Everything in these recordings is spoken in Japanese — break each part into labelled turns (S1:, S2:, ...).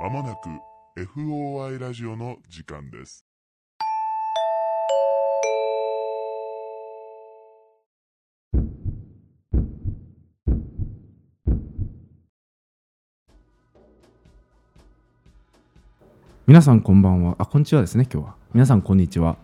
S1: まもなく FOI ラジオの時間です。
S2: 皆さんこんばんは。あこんにちはですね今日は。皆さんこんにちは。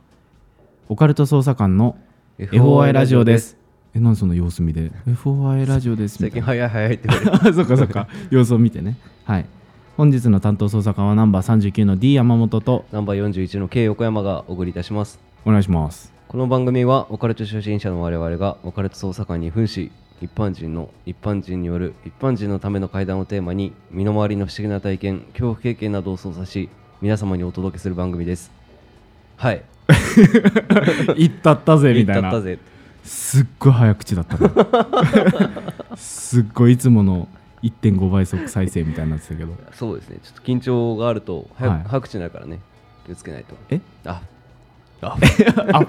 S2: オカルト捜査官の FOI ラジオです。えなんでその様子見で？FOI ラジオですみたいな。
S3: 最近早い早いって言われ
S2: そっかそっか。様子を見てね。はい本日の担当捜査官はナンバー39の D 山本と
S3: ナンバー41の K 横山がお送りいたします。
S2: お願いします。
S3: この番組はオカルト初心者の我々がオカルト捜査官に扮し一般人の一般人による一般人のための会談をテーマに身の回りの不思議な体験恐怖経験などを操作し皆様にお届けする番組です。はい。
S2: 行ったったぜ
S3: 言
S2: みいな。
S3: ったたったぜ。
S2: すっごい早口だったね。すっごいいつもの1.5倍速再生みたいになってたけど。
S3: そうですね。ちょっと緊張があると早,、
S2: はい。
S3: 早口になるからね。気をつけないと。
S2: え？
S3: あ。あ。
S2: あ。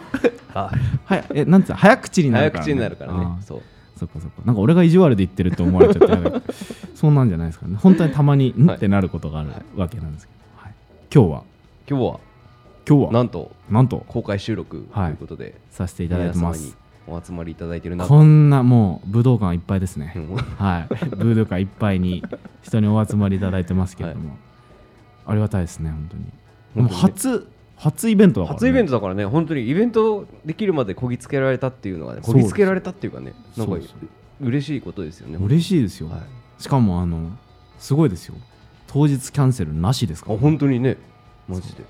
S3: あ。
S2: はい。えなんつうの？早口になるから、
S3: 早口になるからね。そう。
S2: そっかそっか。なんか俺が意地悪で言ってるって思われちゃってそうなんじゃないですかね。本当にたまにん、
S3: はい
S2: ってなることがあるわけなんですけど、はい、今日は？
S3: 今日は？
S2: 今日は？
S3: なんと。
S2: なんと。
S3: 公開収録と
S2: はい
S3: いうことで、
S2: させていただいてます
S3: お集まりいただいてる中
S2: こんなもう武道館いっぱいですね。
S3: うん。
S2: はい。武道館いっぱいに人にお集まりいただいてますけれども、ありがたいですね本当に。
S3: 本当にね。
S2: 初初イベントだから、ね、
S3: 初イベントだからね、本当にイベントできるまでこぎつけられたっていうのがね、こぎつけられたっていうかね、なんか嬉しいことですよね。
S2: 嬉しいですよ、
S3: はい、
S2: しかもあのすごいですよ。当日キャンセルなしですか
S3: あ
S2: ら
S3: 本当にね、マジで。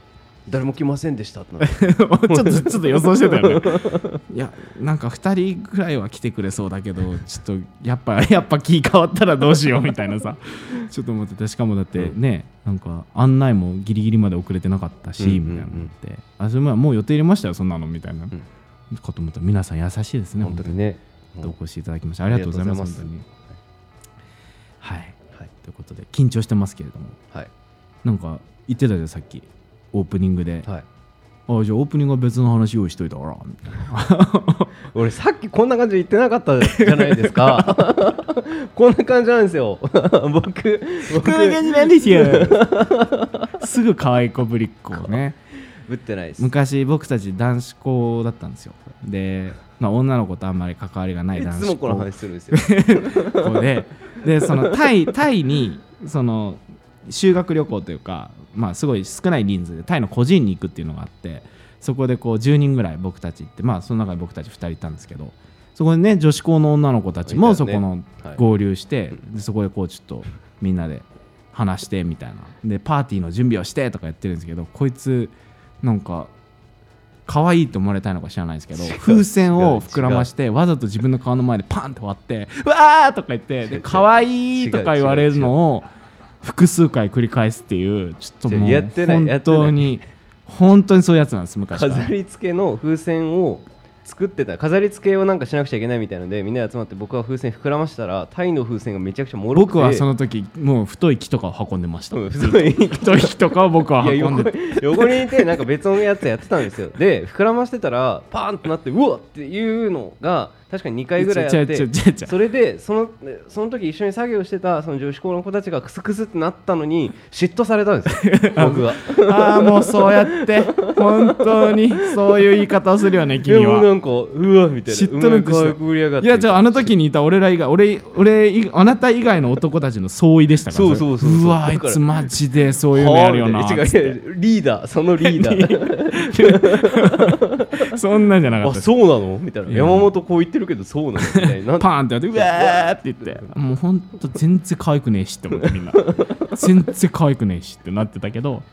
S3: 誰も来ませんでしたってなって。
S2: ちょっとちょっと予想してたよね。いやなんか2人ぐらいは来てくれそうだけどちょっとやっぱ やっぱ気変わったらどうしようみたいなさ。ちょっと思っててしかもだってね、なんか案内もギリギリまで遅れてなかったし、
S3: うんうんうん。
S2: みたいなのって。あそれまあもう予定入れましたよそんなのみたいな、
S3: ん。
S2: かと思ったら皆さん優しいですね
S3: 本当にね。
S2: お越しいただきましてありがとうございます本当に。はい。
S3: はい。
S2: ということで緊張してますけれども。
S3: はい。
S2: なんか言ってたじゃんさっきオープニングで、
S3: はい。
S2: あじゃあオープニングは別の話用意しといたからみたいな
S3: 俺さっきこんな感じで言ってなかったじゃないですか。こんな感じなんですよ。僕、僕、
S2: こんな感じなんですよ すぐ可愛い子ぶりっ子をね
S3: ぶってないです。
S2: 昔僕たち男子校だったんですよで、まあ、女の子とあんまり関わりがない
S3: い
S2: 男子
S3: つもこの
S2: 校
S3: 話するんですよ。
S2: 校ででそのタイタイにその修学旅行というか、まあ、すごい少ない人数でタイの個人に行くっていうのがあってそこでこう10人ぐらい僕たち行ってまあその中で僕たち2人いたんですけどそこでね女子校の女の子たちもそこの
S3: はい。
S2: 合流して、でそこでこうちょっとみんなで話してみたいな。でパーティーの準備をしてとかやってるんですけどこいつなんか可愛いと思われたいのか知らないですけど風船を膨らましてわざと自分の顔の前でパンって割って「う。わー!」とか言って可愛いとか言われるのを複数回繰り返すっていうちょっともう
S3: やってないや
S2: 本当に本当にそういうやつなんです昔
S3: 飾り付けの風船を作ってた飾り付けをなんかしなくちゃいけないみたいなのでみんなで集まって僕は風船膨らましたらタイの風船がめちゃくちゃもろくて。
S2: 僕はその時もう太い木とかを運んでました。
S3: うん太い
S2: 木。とかを僕は運んで。
S3: 横横にいてなんか別のやつやってたんですよ。で膨らましてたらパーンとなってうわっっていうのが確かに2回ぐらいあってそれでそのその時一緒に作業してたその女子校の子たちがクスクスってなったのに嫉妬されたんですよ。僕は。
S2: ああもうそうやって本当にそういう言い方をするよね君は。
S3: なんかうわみたいな。
S2: 嫉妬なんかした
S3: うまい可愛く売りやがって。
S2: いやじゃああの時にいた俺ら以外俺俺いあなた以外の男たちの相違でしたから
S3: そうそうそうそう。
S2: うわあいつマジでそういうのやるよな
S3: リーダー。そのリーダー。
S2: そんなんじゃなかった
S3: そうなの？みたいな。山本こう言ってるけどそうなのみたいな。
S2: パーンってやってうわーって言って。もうほんと全然可愛くねえしって思ってみんな。全然可愛くねえしってなってたけど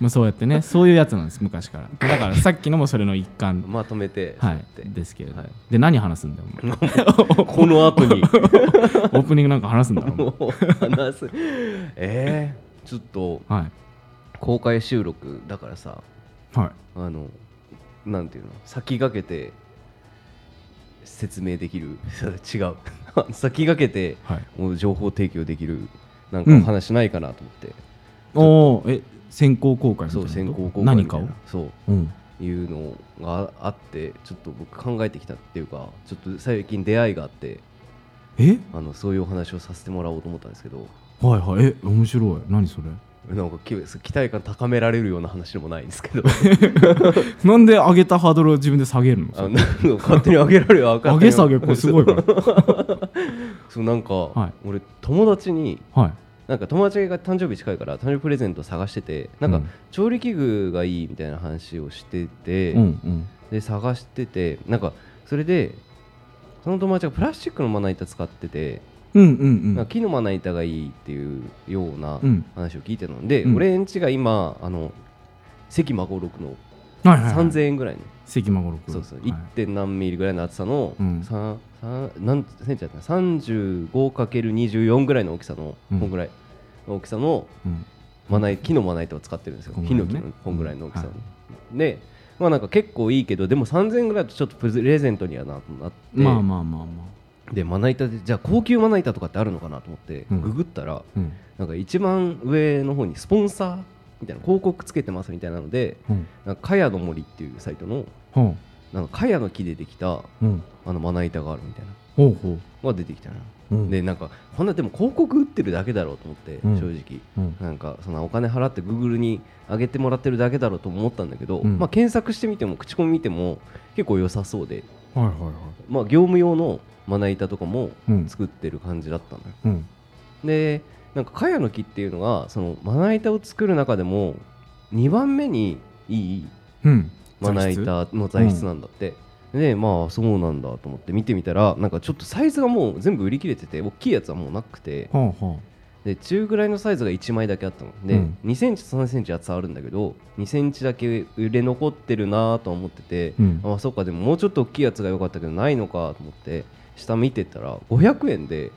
S2: まあそうやってねそういうやつなんです昔から。だからさっきのもそれの一環。
S3: まとめて。
S2: はい。ですけれど、
S3: はい。
S2: で何話すんだよお前。
S3: この後に。
S2: オープニングなんか話すんだろ
S3: 話す。えー、ちょっと
S2: 前はい。
S3: 公開収録だからさ。
S2: はい。
S3: あのなんていうの？先駆けて説明できる。違う。先駆けて
S2: はい。
S3: もう情報提供できるなんか
S2: うん
S3: 話ないかなと思って、
S2: おおえ先行公開みたい
S3: そう先行公開
S2: 何かを？
S3: そう。
S2: うん。
S3: いうのがあってちょっと僕考えてきたっていうかちょっと最近出会いがあって
S2: え？
S3: あのそういうお話をさせてもらおうと思ったんですけど。
S2: はいはい。え面白い。何それ？
S3: なんかき 期待感高められるような話でもないんですけど。
S2: なんで上げたハードルを自分で下げるの？
S3: 勝手に上げられるよ
S2: 上げ下げこれすごいから。
S3: そうなんか、
S2: はい。
S3: 俺友達に
S2: はい。
S3: なんか友達が誕生日近いから誕生日プレゼント探しててなんか
S2: うん。
S3: 調理器具がいいみたいな話をしてて、
S2: うんうん。
S3: で探しててなんかそれでその友達がプラスチックのまな板使ってて、
S2: うんうん
S3: なん。か木のまな板がいいっていうような
S2: うん。
S3: 話を聞いてたので、
S2: うん。
S3: 俺んちが今あの関孫六の
S2: はいはいはい。
S3: 3000円ぐらいの、
S2: 関孫六。
S3: そうそう、
S2: はい。
S3: 1. 点何ミリぐらいの厚さの、
S2: うん。
S3: 何センチだった 35×24 ぐらいの大きさの、
S2: うん。
S3: こんぐらいの大きさの
S2: うん。
S3: まな木のまな板を使ってるんですよ、ヒノキのこんぐらいの大きさの、
S2: うん。
S3: でまあなんか結構いいけどでも3000円ぐらいだとちょっとプレゼントにはななって、
S2: まあまあまあまあ
S3: でまな板でじゃあ高級まな板とかってあるのかなと思って、
S2: うん。
S3: ググったら
S2: うん。
S3: なんか一番上の方にスポンサーみたいな広告つけてますみたいなので
S2: うん。
S3: なんかかやの森っていうサイトの
S2: ほ
S3: なんかかやの木でできた
S2: ううん。
S3: あのまな板があるみたいな
S2: ほう
S3: が出てきたな、
S2: ううん。
S3: でなんかこんなでも広告売ってるだけだろうと思って、
S2: うん。
S3: 正直。
S2: うん。
S3: なんかそのお金払って Google に上げてもらってるだけだろうと思ったんだけど、
S2: うん。
S3: まあ、検索してみても口コミ見ても結構良さそうで、
S2: はいはいはい。
S3: まあ、業務用のまな板とかも
S2: うん。
S3: 作ってる感じだったのよ。
S2: うん。
S3: でなんか茅の木っていうのがそのまな板を作る中でも2番目にいい
S2: うん。
S3: まな板の材質なんだって、でまあそうなんだと思って見てみたらなんかちょっとサイズがもう全部売り切れてて大きいやつはもうなくて。
S2: ほうほ
S3: で中ぐらいのサイズが1枚だけあったの。で、
S2: うん。
S3: 2センチと3センチ厚さあるんだけど2センチだけ売れ残ってるなとは思ってて、
S2: ううん。
S3: あそうかでももうちょっと大きいやつが良かったけどないのかと思って下見てったら500円で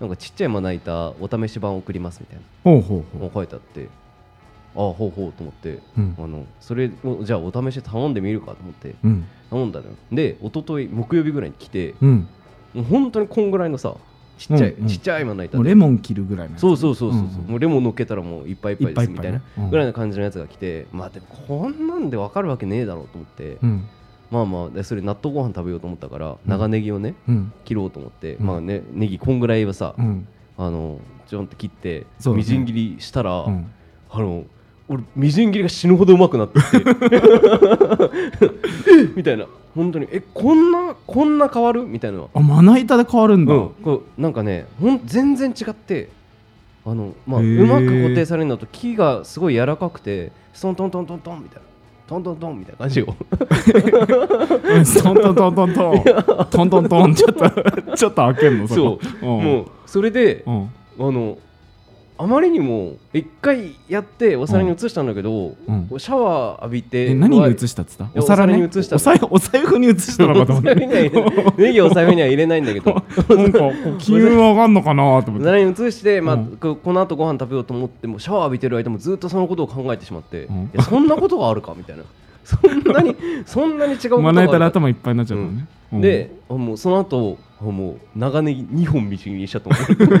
S3: なんかちっちゃいまな板お試し版送りますみたいな。
S2: ほうほうほ
S3: のが書いてあってああほうほうと思って、
S2: うん。
S3: あのそれをじゃあお試しで頼んでみるかと思って
S2: うん。
S3: 頼んだのよ。で一昨日木曜日ぐらいに来て
S2: うん。
S3: もう本当にこんぐらいのさちっちゃい、
S2: うんうん。
S3: ちっちゃいまな板
S2: レモン切るぐらいの
S3: そうそうそうそう,、
S2: う。んうん。
S3: もうレモン乗っけたらもういっぱいいっぱいですみたいなぐらいな感じのやつが来てまあでもこんなんで分かるわけねえだろうと思って、
S2: うん
S3: まあまあでそれ納豆ご飯食べようと思ったから長ネギをね
S2: うん。
S3: 切ろうと思って、
S2: うん。
S3: まあねネギこんぐらいはさ、
S2: うん。
S3: あのちょんって切って、みじん切りしたら、
S2: うん。
S3: あの俺みじん切りが死ぬほどうまくなって みたいな。本当にえこんなこんな変わる？みたいな。
S2: あまな板で変わるんだ。
S3: うん、こうなんかねほん全然違ってあの、まあ、うまく固定されるのと木がすごい柔らかくてストントントントントンみたいなトントントンみたいな感じよ。
S2: うんトントントントントン。トントントンちょっとちょっと開けんの
S3: そう。うそれで
S2: うん。
S3: あのあまりにも一回やってお皿に移したんだけど、
S2: うん。
S3: シャワー浴びて
S2: え何に移したっつった？
S3: や
S2: お皿
S3: に移した
S2: お財 お財布に移したのかと思
S3: お
S2: って
S3: ネギをお財布には入れないんだけど。
S2: なんか上がんのかなと
S3: お
S2: 思って
S3: 皿に移して、まあ
S2: うん。
S3: ここの後ご飯食べようと思ってもシャワー浴びてる間もずっとそのことを考えてしまって、
S2: うん。
S3: そんなことがあるか？みたいな。そんなにそんなに違うことがあ
S2: まな板で頭いっぱいになっちゃったのね。うん。
S3: であもうその後あもう長ネギ2本みじんにしちゃった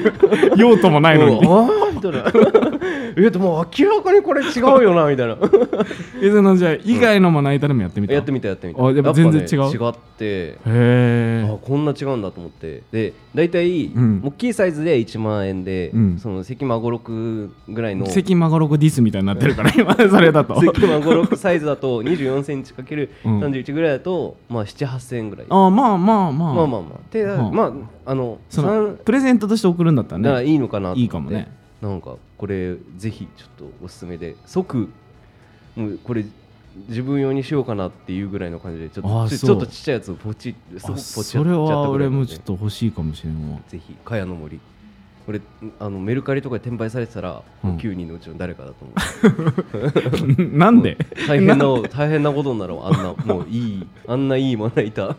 S2: 用途もないのに。
S3: ああみたいな。えでも明らかにこれ違うよなみたいな。
S2: えそのじゃあ以外のまな板でもやってみた？
S3: やってみたやってみた。
S2: あやっぱ全然違う？
S3: ね違って。
S2: へえ
S3: あこんな違うんだと思って。で大体、
S2: うん。
S3: 大きいサイズで1万円で、
S2: うん。
S3: その関孫六ぐらいの
S2: 関マゴロコディスみたいになってるから今それだと。
S3: 関孫六サイズだと24センチかける
S2: うん。
S3: 31ぐらいだと、まあ7、8000円ぐらい。
S2: あまあまあまあ。
S3: まあまあまあ。で、
S2: うん
S3: まあ、あの、
S2: その
S3: 三
S2: プレゼントとして送るんだったらね
S3: ならいいのかな
S2: いいかもね。
S3: なんか、これ、ぜひちょっとおすすめで、即、もうこれ、自分用にしようかなっていうぐらいの感じで、ちょっとちょっとちっちゃいやつをポチッ、
S2: それは俺もちょっ
S3: と。
S2: と欲しいかもしれんわ
S3: ぜひ、茅の森。これあのメルカリとかで転売されてたら、
S2: うん。
S3: 9人のうちの誰かだと思う。
S2: なんで？
S3: 大変な大変なことになるわあんなもういいあんないいまな板。びっ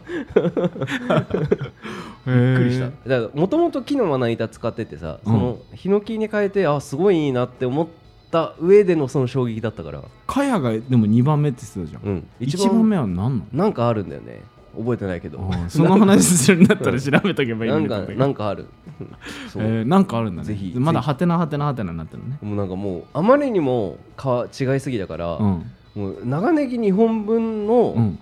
S3: くりした。だからもともと木のまな板使っててさそのヒノキに変えてあすごいいいなって思った上でのその衝撃だったから。
S2: かやがでも2番目って言ってたじゃん、
S3: うん。
S2: 一番目は何なの？
S3: なんかあるんだよね覚えてないけど。
S2: その話するんだったら調べとけばいい
S3: なん
S2: だけど
S3: なんかある。
S2: えーなんかあるんだね。
S3: ぜひ
S2: まだ
S3: ぜひ。
S2: ハテナハテナハテナになってるのね。
S3: もうなんかもうあまりにもか違いすぎだから、
S2: うん。
S3: もう長ネギ2本分の、
S2: うん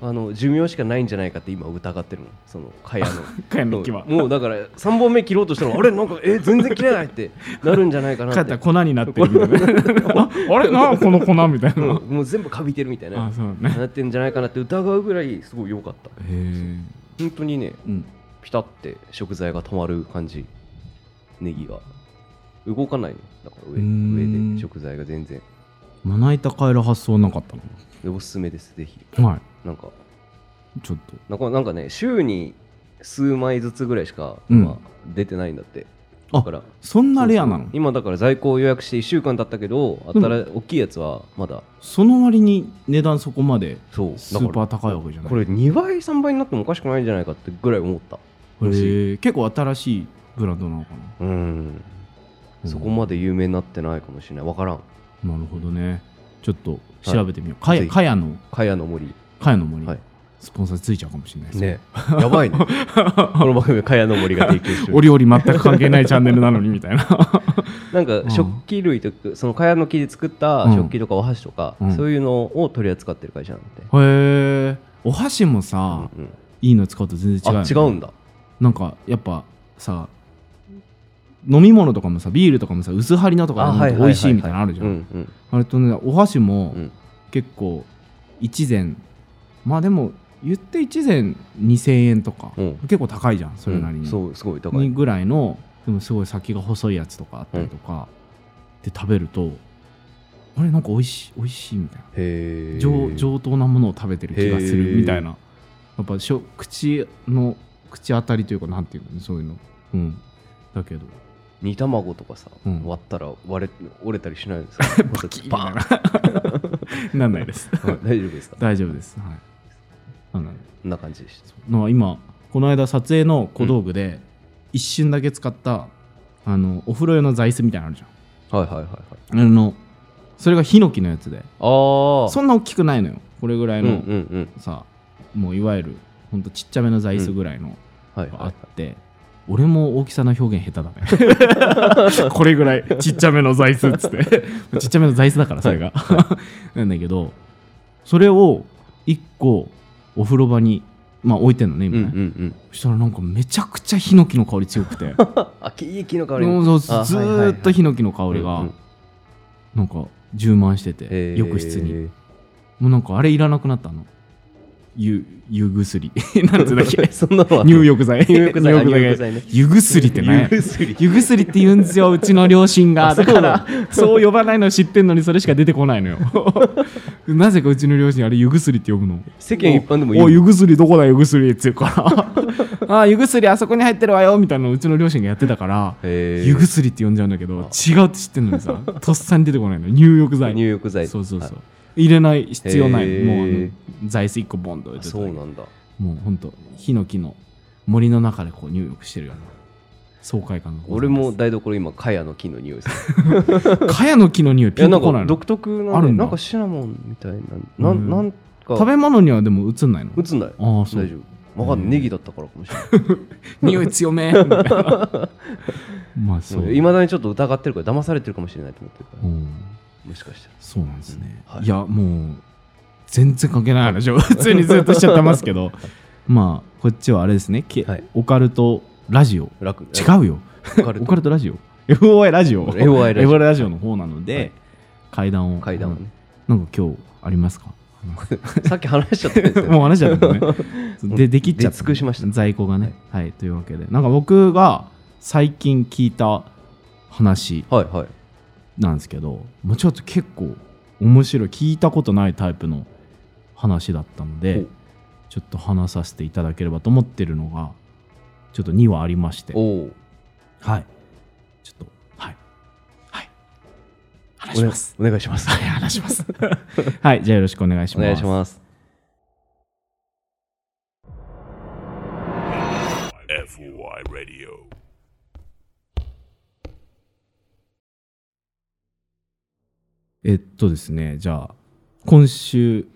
S3: あの寿命しかないんじゃないかって今疑ってるの。その 蚊帳の。
S2: かやの木は。
S3: もうだから3本目切ろうとしたらあれ？なんかえ全然切れないってなるんじゃないかな
S2: 帰
S3: っ
S2: って たら粉になってるみたいな。ああれ？なこの粉みたいな。
S3: もう全部かびてるみたいな。
S2: あそうね。
S3: なってんじゃないかなって疑うぐらいすごい良かった。
S2: へえ
S3: 本当にね
S2: うん。
S3: ピタって食材が止まる感じ。ネギが。動かないの。だから上上で食材が全然。
S2: まな板変える発想なかった
S3: でおすすめですぜひ。
S2: のはい
S3: なんか。
S2: ちょっと。
S3: なんかなんかね週に数枚ずつぐらいしか、
S2: うん。
S3: まあ、出てないんだって。
S2: あ
S3: だから。
S2: そんなレアなの？
S3: 今だから在庫を予約して1週間経ったけどあったら大きいやつはまだ。
S2: その割に値段そこまで
S3: そう。
S2: スーパー高いわけじゃない。
S3: これ2倍3倍になってもおかしくないんじゃないかってぐらい思った。
S2: へえ結構新しいブランドなのか
S3: うん。
S2: うん。
S3: そこまで有名になってないかもしれない。わからん。
S2: ななるほどね。ちょっと調べてみよう、かや
S3: ぜひ
S2: かやの。
S3: かやの森
S2: かやの森、
S3: はい。
S2: スポンサーついちゃうかもしれないです
S3: ね。やばいね。この番組はかやの森が提供してる。
S2: お料理全く関係ないチャンネルなのにみたいな。
S3: なんか
S2: うん。
S3: 食器類とかそのかやの木で作った
S2: うん。
S3: 食器とかお箸とか、
S2: うん。
S3: そういうのを取り扱ってる会社なんで、
S2: へえお箸もさ、
S3: うんうん。
S2: いいの使うと全然違うね、
S3: 違うんだ。
S2: なんかやっぱさ飲み物とかもさビールとかもさ薄張りのとか美味しいみたいなのあるじゃん、
S3: うんうん。
S2: あれとねお箸も
S3: うん。
S2: 結構一膳まあでも言って一膳2000円とか、
S3: うん。
S2: 結構高いじゃんそれなりに,、
S3: うん。そうすごい高い。
S2: にぐらいのでもすごい先が細いやつとかあったりとか、で食べるとあれなんか美味しい美味しいみたいな。
S3: へえ
S2: 上上等なものを食べてる気がするみたいな。やっぱしょ口の口当たりというかなんていうのねそういうの。うん。だけど。
S3: 煮卵とかさ、
S2: うん。
S3: 割ったら割れ折れたりしないんですか？
S2: バキッ
S3: パ
S2: みたいな。なんないです。
S3: 大丈夫ですか？
S2: 大丈夫です。はいあの
S3: こん。な感じでした
S2: の今この間撮影の小道具で一瞬だけ使った、あのお風呂用の座椅子みたいなのあるじゃん。
S3: はいはいはいはい
S2: あのそれがヒノキのやつで
S3: ああ
S2: そん。な大きくないのよこれぐらいの、
S3: うん。うん。うん。
S2: さもういわゆるほん。とちっちゃめの座椅子ぐらいの
S3: はいはい
S2: があって、俺も大きさの表現下手だねこれぐらいちっちゃめの座椅子っつってちっちゃめの座椅子だからそれが、なん。だけどそれを1個お風呂場にまあ置いてんのね今ね、
S3: うんうんうん。
S2: そしたらなんかめちゃくちゃヒノキの香り強くて。
S3: あ木木の香り。
S2: ずーっとヒノキの香りがなんか充満してて、浴室に。もうなんかあれいらなくなったの。湯湯薬。なんつうんだっけ。
S3: そんなのは
S2: 入浴剤。
S3: 入浴剤
S2: 入浴
S3: 剤。ね。
S2: 湯薬ってね。
S3: 湯薬。
S2: って言うんですよ。うちの両親が。
S3: あ
S2: だからそう呼ばないの知ってんのにそれしか出てこないのよなぜかうちの両親あれ湯薬って呼ぶの？
S3: 世間一般でも
S2: おお湯薬どこだ湯薬って言うから。あ湯薬あそこに入ってるわよみたいなのうちの両親がやってたから湯薬って呼んじゃうんだけど違うって知ってんのにさ とっさに出てこないの。入浴剤。
S3: 入浴剤。
S2: そうそうそう、
S3: はい。
S2: 入れない必要ないもう座椅子1個ボンと
S3: そうなんだ。
S2: もうほんとヒノキの森の中でこう入浴してるような爽快感が
S3: 俺も台所今茅の木の匂いする。
S2: かやの木の匂いピンとこないの？
S3: か独特なねなんかシナモンみたいな。な
S2: うん
S3: ん。なんか。
S2: 食べ物にはでも映んないの？
S3: 映んない。
S2: ああそう。
S3: 大丈夫。わかんない。ネギだったからかもしれない。
S2: 匂い強め。まあそう、
S3: いまだにちょっと疑ってるから騙されてるかもしれないと思ってるから。
S2: うん。
S3: もしかしたら。
S2: そうなんですね、
S3: はい。
S2: い、やもう全然関係ない話を普通にずっとしちゃってますけど。まあこっちはあれですね、け
S3: はい。
S2: オカルトラジオ。
S3: 楽。
S2: 違うよ。
S3: オカルト。
S2: ラジオ。FOI ラジオ。
S3: FOI ラジオ。
S2: FOI ラジオの方なので、
S3: はい。
S2: 階段を。
S3: 階段をね。
S2: なんか今日ありますか？
S3: さっき話しちゃったんですよ
S2: もう話しちゃったね。でできっちゃった
S3: 出尽くしました。
S2: 在庫がね。はい、というわけで。なんか僕が最近聞いた話
S3: はいはい。
S2: なんですけどもうちょっと結構面白い聞いたことないタイプの話だったの
S3: ほ
S2: で
S3: う。
S2: ちょっと話させていただければと思ってるのがちょっと2話ありまして。
S3: おお
S2: はい。ちょっとはい。はい。話
S3: お願い
S2: します。
S3: お願いします。
S2: はい話します。はいじゃあよろしくお願いし
S3: お
S2: ます。
S3: 願いします。
S2: えっとですねじゃあ今週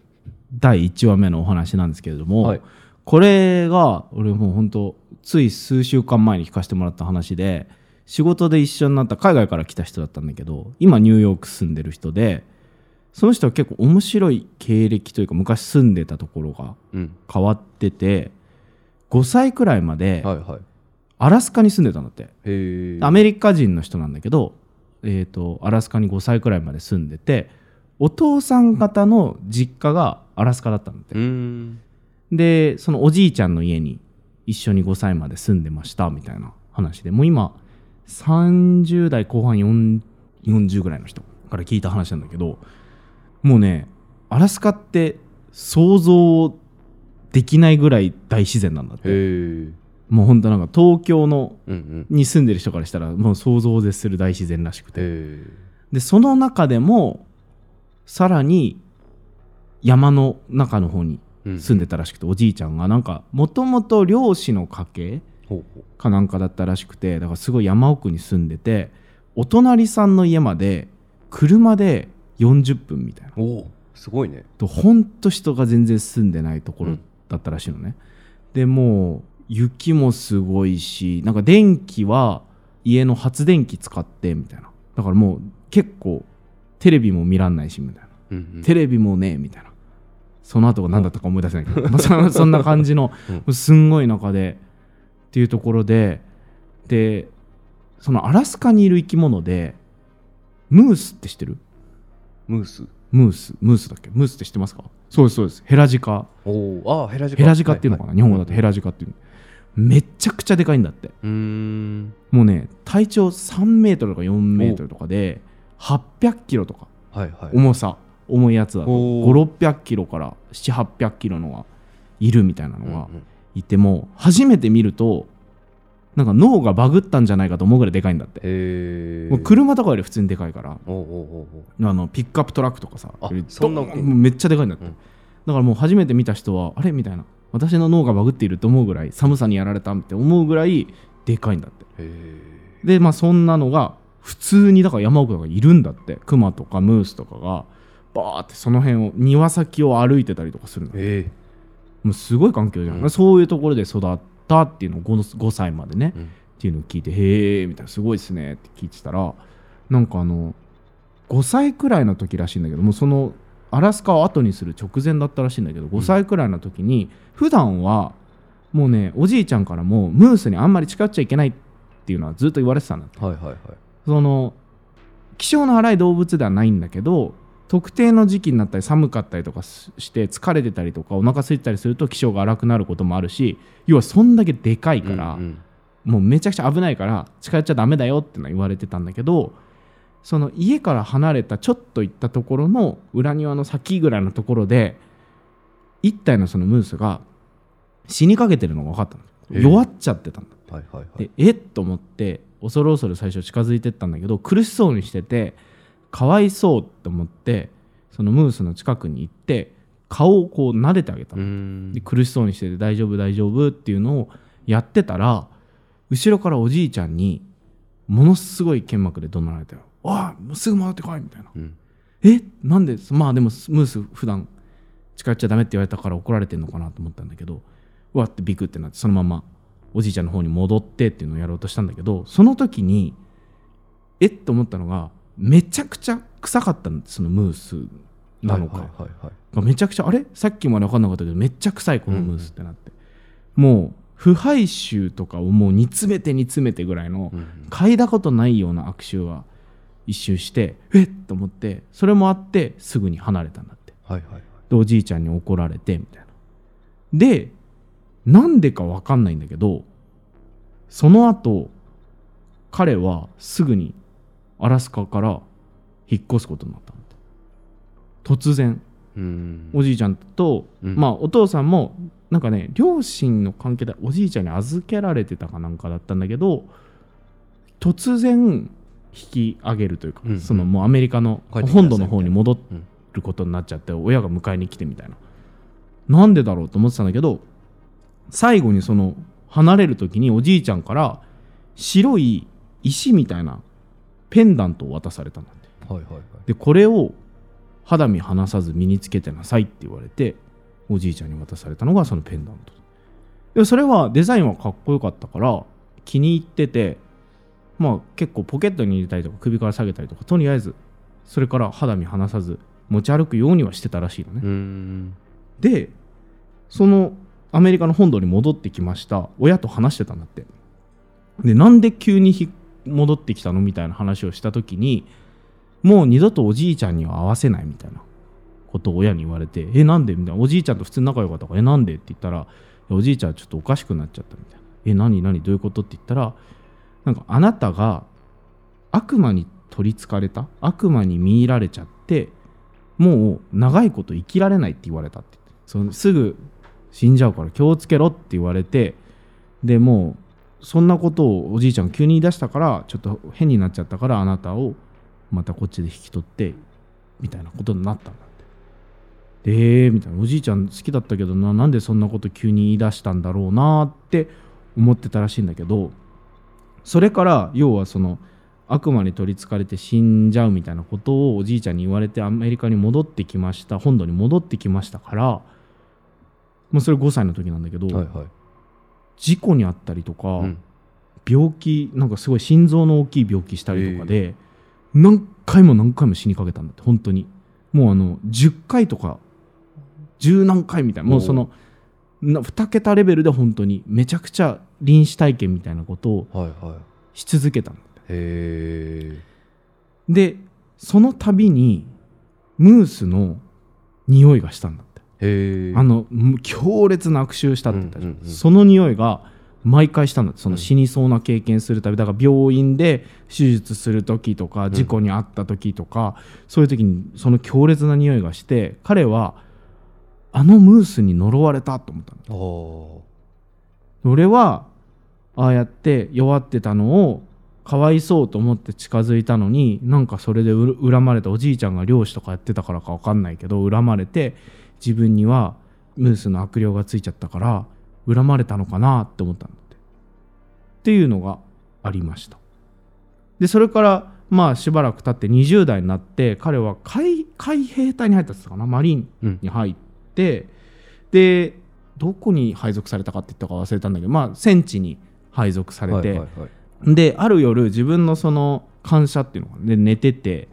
S2: 第1話目のお話なんですけれども、
S3: はい。
S2: これが俺もう本当つい数週間前に聞かせてもらった話で仕事で一緒になった海外から来た人だったんだけど今ニューヨーク住んでる人でその人は結構面白い経歴というか昔住んでたところが
S3: うん。
S2: 変わってて5歳くらいまで
S3: はいはい。
S2: アラスカに住んでたんだって、
S3: へえ
S2: アメリカ人の人なんだけど、えー、とアラスカに5歳くらいまで住んでてお父さん方の実家がアラスカだったんだって。でそのおじいちゃんの家に一緒に5歳まで住んでましたみたいな話でもう今30代後半4 40ぐらいの人から聞いた話なんだけどもうねアラスカって想像できないぐらい大自然なんだって。もうほんとなんか東京の
S3: うんうん。
S2: に住んでる人からしたらもう想像を絶する大自然らしくて。でその中でもさらに山の中の方に住んでたらしくて、おじいちゃんがなんかもともと漁師の家系かなんかだったらしくてだからすごい山奥に住んでてお隣さんの家まで車で40分みたいな。
S3: うおおすごいね。
S2: とほんと人が全然住んでないところだったらしいのね、でもう雪もすごいしなんか電気は家の発電機使ってみたいな。だからもう結構テレビも見らんないしみたいな。
S3: うんうん。
S2: テレビもねみたいなその後が何だったか思い出せないけど、まあ、そそんな感じの
S3: うん。
S2: すんごい中でっていうところででそのアラスカにいる生き物でムースって知ってる？
S3: ムース。
S2: ムース。ムースだっけ？ムースって知ってますか？そうですそうです。ヘラジカ。
S3: おおあヘラジカ。
S2: ヘラジカっていうのかな、
S3: は
S2: 日本語だとヘラジカっていうめちゃくちゃでかいんだって。もうね体長3メートルとか4メートルとかで800キロとか。
S3: はいはい。
S2: 重さ重いやつだと
S3: おー。
S2: 5600キロから7800キロのがいるみたいなのがいても初めて見るとなんか脳がバグったんじゃないかと思うぐらいでかいんだって、車とかより普通にでかいから。あのピックアップトラックとかさめっちゃでかいんだって、
S3: うん。
S2: だからもう初めて見た人はあれみたいな私の脳がバグっていると思うぐらい寒さにやられたって思うぐらいでかいんだって。でまあそんなのが普通にだから山奥とかいるんだって。クマとかムースとかがバーってその辺を庭先を歩いてたりとかするの。
S3: へえ。
S2: もうすごい環境じゃん、
S3: うん。
S2: そういうところで育ったっていうのを 5, 5歳までね、
S3: うん。
S2: っていうのを聞いてへえみたいなすごいっすねって聞いてたらなんかあの5歳くらいの時らしいんだけどもうそのアラスカを後にする直前だったらしいんだけど5歳くらいの時に普段はもうねおじいちゃんからもムースにあんまり近寄っちゃいけないっていうのはずっと言われてたんだって。
S3: はいはいはい。
S2: その気性の荒い動物ではないんだけど特定の時期になったり寒かったりとかしして疲れてたりとかお腹空いてたりすると気性が荒くなることもあるし要はそんだけでかいから、
S3: うんうん。
S2: もうめちゃくちゃ危ないから近寄っちゃダメだよってのは言われてたんだけどその家から離れたちょっと行ったところの裏庭の先ぐらいのところで一体のそのムースが死にかけてるのが分かったの、
S3: ええ。
S2: 弱っちゃってたんだ
S3: はいはいはい。
S2: でえっと思って恐る恐る最初近づいてったんだけど苦しそうにしててかわいそうって思ってそのムースの近くに行って顔をこう撫でてあげたで苦しそうにしてて大丈夫大丈夫っていうのをやってたら後ろからおじいちゃんにものすごい剣幕で怒鳴られたよ「おいもうすぐ戻ってこい」みたいな。
S3: うん「
S2: え？なんで？まあでもムース普段近寄っちゃダメって言われたから怒られてんのかなと思ったんだけどうわってビクってなってそのままおじいちゃんの方に戻ってっていうのをやろうとしたんだけどその時にえ？っと思ったのがめちゃくちゃ臭かったんですそのムースなのか、
S3: はいはいはいはい。
S2: がめちゃくちゃあれ？さっきまで分かんなかったけどめっちゃ臭いこのムースってなって、もう腐敗臭とかをもう煮詰めて煮詰めてぐらいの
S3: うん。
S2: 嗅いだことないような悪臭が一周してえっ？と思ってそれもあってすぐに離れたんだって。
S3: はいはいはい。
S2: でおじいちゃんに怒られてみたいな。でなんでか分かんないんだけどその後彼はすぐにアラスカから引っ越すことになった突然。おじいちゃんと、
S3: うん。
S2: まあお父さんもなんかね両親の関係でおじいちゃんに預けられてたかなんかだったんだけど突然引き上げるというか、
S3: うん。うん
S2: そのもうアメリカの本土の方に戻
S3: うん
S2: ることになっちゃって親が迎えに来てみたいな。なんでだろうと思ってたんだけど最後にその離れる時におじいちゃんから白い石みたいなペンダントを渡されたんだって。
S3: はいはいはい。
S2: でこれを肌身離さず身につけてなさいって言われておじいちゃんに渡されたのがそのペンダント。でそれはデザインはかっこよかったから気に入っててまあ結構ポケットに入れたりとか首から下げたりとかとりあえずそれから肌身離さず持ち歩くようにはしてたらしいのね、でそのアメリカの本土に戻ってきました。親と話してたんだって。でなんで急にひ戻ってきたの？みたいな話をした時にもう二度とおじいちゃんには会わせないみたいな。ことを親に言われてえなんで？みたいな。おじいちゃんと普通に仲良かったからえなんで？って言ったらおじいちゃんちょっとおかしくなっちゃったみたいな。え何？何？どういうこと？って言ったらなんかあなたが悪魔に取りつかれた？悪魔に見入られちゃってもう長いこと生きられないって言われたってって。そのすぐ死んじゃうから気をつけろって言われてでもうそんなことをおじいちゃん急に言い出したからちょっと変になっちゃったからあなたをまたこっちで引き取ってみたいなことになったんだって。でえーみたいなおじいちゃん好きだったけどななんでそんなこと急に言い出したんだろうなって思ってたらしいんだけどそれから要はその悪魔に取りつかれて死んじゃうみたいなことをおじいちゃんに言われてアメリカに戻ってきました本土に戻ってきましたからもうそれ5歳の時なんだけど、
S3: はいはい。
S2: 事故にあったりとか、
S3: うん。
S2: 病気なんかすごい心臓の大きい病気したりとかで、何回も何回も死にかけたんだって本当に。もうあの10回とか十何回みたいなもうそのな2桁レベルで本当にめちゃくちゃ臨死体験みたいなことをし続けたんだって。
S3: へえ
S2: でその度にムースの匂いがしたんだってあのむ強烈な悪臭したって言ったじゃん。その匂いが毎回したんだってその死にそうな経験するたび。だから病院で手術する時とか事故に遭った時とか、そういう時にその強烈な匂いがして彼はあのムースに呪われたと思ったの。
S3: お
S2: 俺はああやって弱ってたのをかわいそうと思って近づいたのになんかそれでう恨まれたおじいちゃんが漁師とかやってたからか分かんないけど恨まれて自分にはムースの悪霊がついちゃったから恨まれたのかなって思ったんだって。っていうのがありました。でそれからまあしばらく経って20代になって彼は海海兵隊に入ったって言ってたかな？マリン
S3: うん。
S2: に入ってでどこに配属されたかって言ったか忘れたんだけどまあ戦地に配属されて、
S3: はいはいはい。
S2: である夜自分のその感謝っていうのがで寝てて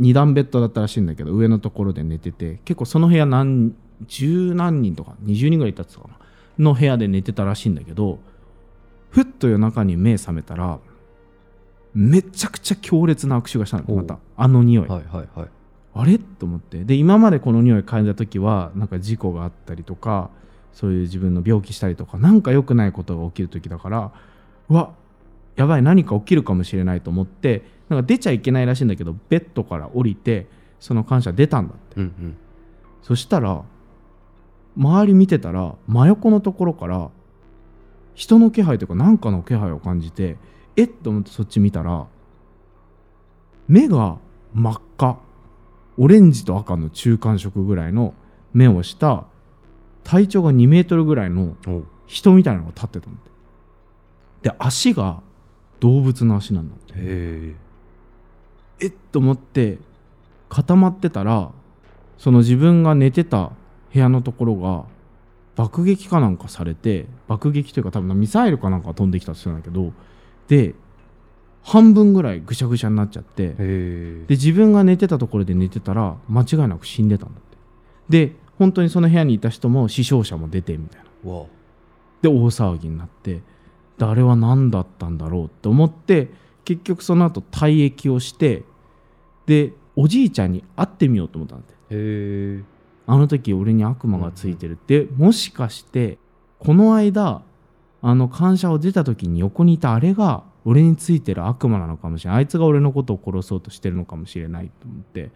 S2: 2段ベッドだったらしいんだけど上のところで寝てて結構その部屋何十何人とか20人ぐらいいたって言ってたかなの部屋で寝てたらしいんだけどふっと夜中に目覚めたらめちゃくちゃ強烈な悪臭がしたのまたあの匂い、
S3: はいはいはい。
S2: あれ？と思って。で今までこの匂い嗅いだ時はなんか事故があったりとかそういう自分の病気したりとかなんか良くないことが起きる時だからうわやばい何か起きるかもしれないと思ってなんか出ちゃいけないらしいんだけどベッドから降りてその感謝出たんだって。
S3: うんうん。
S2: そしたら周り見てたら真横のところから人の気配というか何かの気配を感じてえっと思ってそっち見たら目が真っ赤オレンジと赤の中間色ぐらいの目をした体長が2メートルぐらいの人みたいなのが立ってたんだって。で足が動物の足なんだって。
S3: へえ
S2: えっと思って固まってたらその自分が寝てた部屋のところが爆撃かなんかされて爆撃というか多分ミサイルかなんかが飛んできたって言うんだけどで半分ぐらいぐしゃぐしゃになっちゃってで自分が寝てたところで寝てたら間違いなく死んでたんだって。で本当にその部屋にいた人も死傷者も出てみたいな。
S3: わ
S2: で大騒ぎになってであれは何だったんだろうって思って結局その後退役をしてでおじいちゃんに会ってみようと思ったんだって。
S3: へえ
S2: あの時俺に悪魔がついてるって、もしかしてこの間あの感謝を出た時に横にいたあれが俺についてる悪魔なのかもしれない。あいつが俺のことを殺そうとしてるのかもしれないと思って。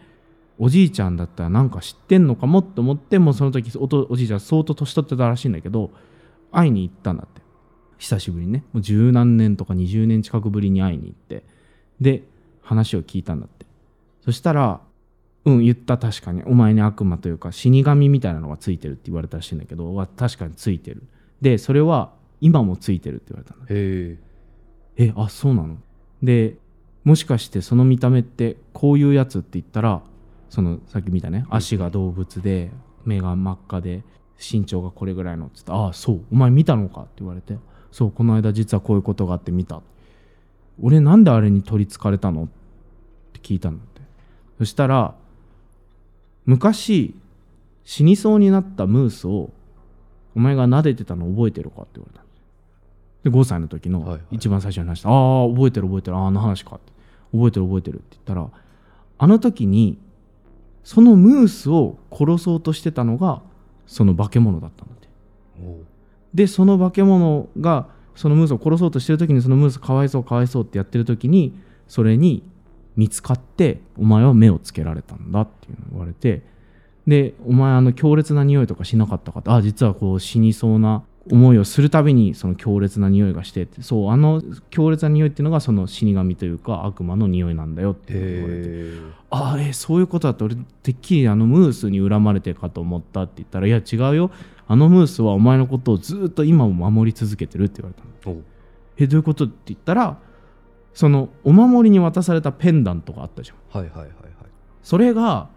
S2: おじいちゃんだったらなんか知ってんのかもと思ってもうその時おじいちゃん相当年取ってたらしいんだけど会いに行ったんだって久しぶりにね。もう十何年とか20年近くぶりに会いに行って。で話を聞いたんだって。そしたらうん言った。確かに。お前に悪魔というか死神みたいなのがついてるって言われたらしいんだけどは確かについてる。でそれは今もついてるって言われたんだ
S3: へ
S2: え。あそうなの？でもしかしてその見た目ってこういうやつって言ったらそのさっき見たね。足が動物で目が真っ赤で身長がこれぐらいのっつって「ああそう。お前見たのか」って言われて「そうこの間実はこういうことがあって見た」俺なんであれに取りつかれたの？って聞いたんだって。そしたら昔死にそうになったムースをお前が撫でてたの覚えてるかって言われたんです。で5歳の時の
S3: はいはい。
S2: 一番最初の話、ああ覚えてる覚えてるああの話かって。覚えてる覚えてるって言ったらあの時にそのムースを殺そうとしてたのがその化け物だったんだってでその化け物がそのムースを殺そうとしてる時にそのムースかわいそうかわいそうってやってる時にそれに見つかってお前は目をつけられたんだっていうのを言われてでお前あの強烈な匂いとかしなかったかってあ実はこう死にそうな思いをするたびにその強烈な匂いがしてってそうあの強烈な匂いっていうのがその死神というか悪魔の匂いなんだよって言われて
S3: へえ
S2: あえそういうことだって俺てっきりあのムースに恨まれてるかと思ったって言ったらいや違うよあのムースはお前のことをずっと今も守り続けてるって言われたの。えどういうことって言ったらそのお守りに渡されたペンダントがあったじゃん。
S3: はいはいはいはい。
S2: それが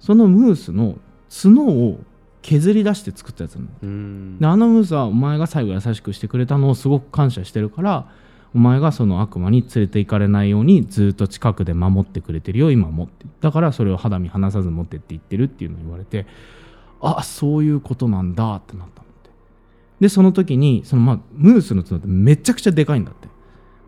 S2: そのムースの角を削り出して作ったやつなの。であのムースはお前が最後優しくしてくれたのをすごく感謝してるからお前がその悪魔に連れて行かれないようにずっと近くで守ってくれてるよ今もって。だからそれを肌身離さず持ってって言ってるっていうのを言われてあそういうことなんだってなったのって。でその時にそのまあムースの角ってめちゃくちゃでかいんだって。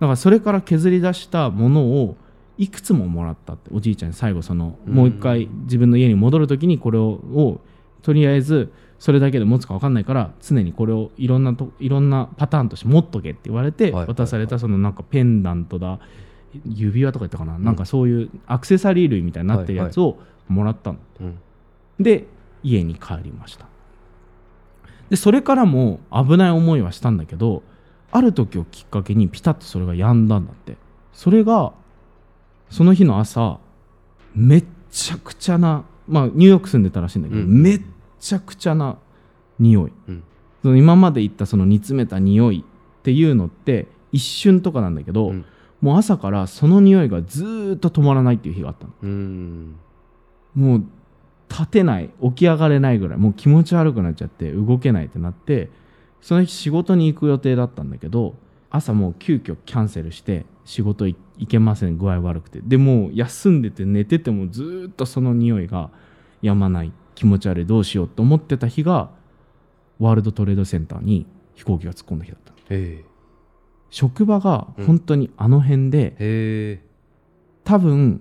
S2: だからそれから削り出したものをいくつももらったっておじいちゃんに最後その
S3: うん。
S2: もう一回自分の家に戻る時にこれををとりあえずそれだけで持つか分かんないから常にこれをいろんなといろんなパターンとして持っとけって言われて渡されたそのなんかペンダントだ指輪とか言ったかな、なんかそういうアクセサリー類みたいになってるやつをもらったの、
S3: うん。
S2: で家に帰りました。でそれからも危ない思いはしたんだけどある時をきっかけにピタッとそれが止んだんだって。それがその日の朝めっちゃくちゃなまあニューヨーク住んでたらしいんだけど、
S3: うん。
S2: めっちゃくちゃな匂い。
S3: うん。
S2: その今まで言ったその煮詰めた匂いっていうのって一瞬とかなんだけど、
S3: うん。
S2: もう朝からその匂いがずーっと止まらないっていう日があったの。もう立てない起き上がれないぐらいもう気持ち悪くなっちゃって動けないってなってその日仕事に行く予定だったんだけど朝もう急遽キャンセルして仕事い行けません具合悪くて。でもう休んでて寝ててもずーっとその匂いが止まない気持ち悪いどうしようと思ってた日がワールドトレードセンターに飛行機が突っ込んだ日だった職場が本当にあの辺で、
S3: えへえ。
S2: 多分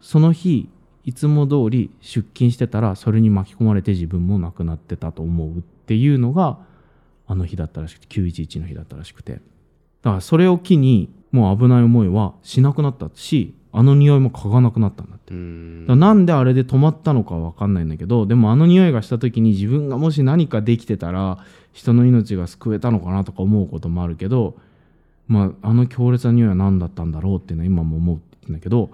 S2: その日いつも通り出勤してたらそれに巻き込まれて自分も亡くなってたと思うっていうのがあの日だったらしくて911の日だったらしくて。だからそれを機にもう危ない思いはしなくなったしあの匂いも嗅がなくなったんだって。だなんであれで止まったのかは分かんないんだけどでもあの匂いがした時に自分がもし何かできてたら人の命が救えたのかなとか思うこともあるけど、まあ、あの強烈な匂いは何だったんだろうっていうのは今も思うんだけど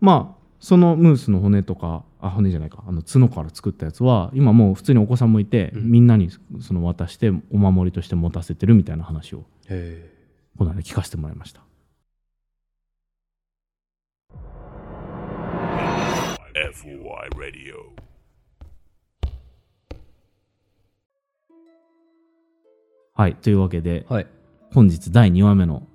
S2: まあそのムースの骨とかあ骨じゃないか。あの角から作ったやつは今もう普通にお子さんもいて、
S3: うん。
S2: みんなにその渡してお守りとして持たせてるみたいな話をこの間聞かせてもらいました。
S1: Radio
S2: はいというわけで
S3: はい。
S2: 本日第2話目の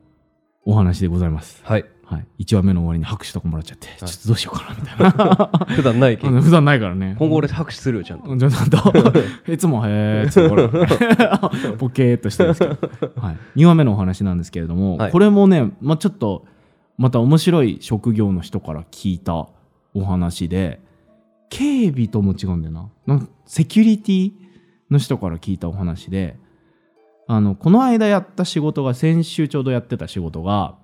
S2: お話でございます。
S3: はい
S2: はい、1話目の終わりに拍手とかもらっちゃって、ちょっとどうしようかなみたいな。
S3: 普段ないけ
S2: あ
S3: ど
S2: の普段ないからね。
S3: 今後俺拍手するよちゃんと。
S2: じゃんと いつもへーってボケーっとしてるんですけど、はい、2話目のお話なんですけれども、
S3: はい。
S2: これもね、まあ、ちょっとまた面白い職業の人から聞いたお話で警備とも違うんだよな。なんかセキュリティの人から聞いたお話であのこの間やった仕事が先週ちょうどやってた仕事が